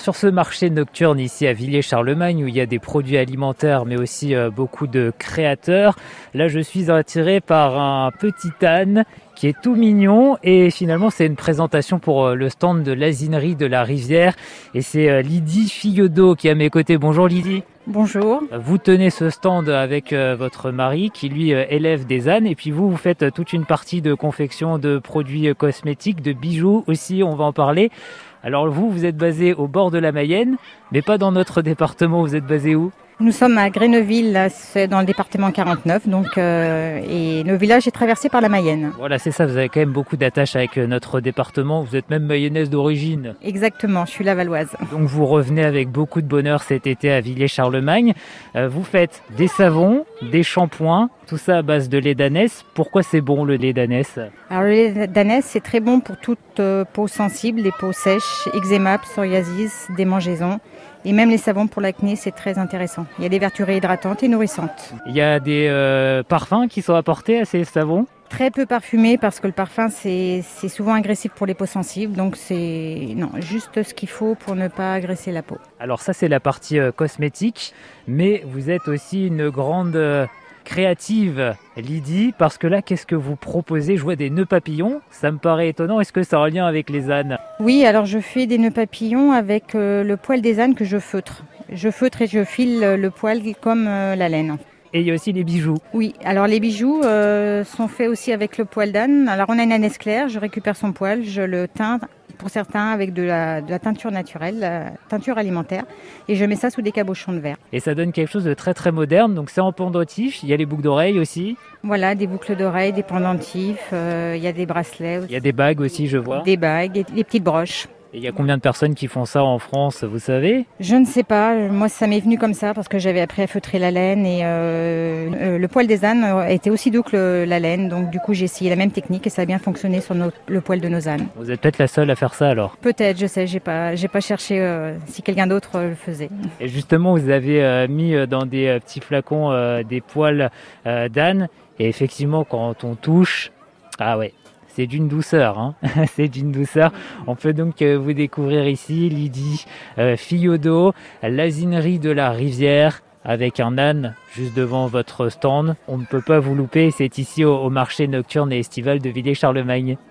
sur ce marché nocturne ici à Villiers-Charlemagne où il y a des produits alimentaires mais aussi euh, beaucoup de créateurs, là je suis attiré par un petit âne qui est tout mignon et finalement c'est une présentation pour euh, le stand de l'asinerie de la rivière et c'est euh, Lydie Filleudot qui est à mes côtés. Bonjour Lydie. Bonjour. Vous tenez ce stand avec votre mari qui lui élève des ânes et puis vous vous faites toute une partie de confection de produits cosmétiques, de bijoux aussi, on va en parler. Alors vous, vous êtes basé au bord de la Mayenne, mais pas dans notre département, vous êtes basé où? Nous sommes à Gréneville, c'est dans le département 49, donc euh, et le village est traversé par la Mayenne. Voilà, c'est ça. Vous avez quand même beaucoup d'attaches avec euh, notre département. Vous êtes même mayonnaise d'origine. Exactement, je suis la Valoise. Donc vous revenez avec beaucoup de bonheur cet été à Villiers-Charlemagne. Euh, vous faites des savons, des shampoings, tout ça à base de lait d'ânesse. Pourquoi c'est bon le lait d'ânesse Alors le lait d'ânesse, c'est très bon pour toute peau sensible, les peaux sèches, eczéma, psoriasis, démangeaisons. Et même les savons pour l'acné, c'est très intéressant. Il y a des vertus réhydratantes et nourrissantes. Il y a des euh, parfums qui sont apportés à ces savons? Très peu parfumés parce que le parfum c'est souvent agressif pour les peaux sensibles. Donc c'est non juste ce qu'il faut pour ne pas agresser la peau. Alors ça c'est la partie euh, cosmétique, mais vous êtes aussi une grande euh, créative, Lydie, parce que là, qu'est-ce que vous proposez? Je vois des nœuds papillons, ça me paraît étonnant. Est-ce que ça a un lien avec les ânes? Oui, alors je fais des nœuds papillons avec euh, le poil des ânes que je feutre. Je feutre et je file le poil comme euh, la laine. Et il y a aussi les bijoux. Oui, alors les bijoux euh, sont faits aussi avec le poil d'âne. Alors on a une ânesse claire, je récupère son poil, je le teins pour certains avec de la, teinture naturelle, la teinture alimentaire, et je mets ça sous des cabochons de verre. Et ça donne quelque chose de très très moderne, donc c'est en pendentif, il y a les boucles d'oreilles aussi Voilà, des boucles d'oreilles, des pendentifs, euh, il y a des bracelets aussi. Il y a des bagues aussi, je vois. Des bagues, et des petites broches. Il y a combien de personnes qui font ça en France, vous savez? Je ne sais pas. Moi, ça m'est venu comme ça parce que j'avais appris à feutrer la laine et euh, euh, le poil des ânes était aussi doux que la laine. Donc, du coup, j'ai essayé la même technique et ça a bien fonctionné sur le poil de nos ânes. Vous êtes peut-être la seule à faire ça alors? Peut-être, je sais. J'ai pas, j'ai pas cherché euh, si quelqu'un d'autre le faisait. Et justement, vous avez mis dans des petits flacons des poils d'âne et effectivement, quand on touche, ah ouais, c'est d'une douceur, hein c'est d'une douceur. On peut donc euh, vous découvrir ici Lydie euh, Fillaudo, l'asinerie de la rivière avec un âne juste devant votre stand. On ne peut pas vous louper, c'est ici au, marché nocturne et estival de Villiers-Charlemagne.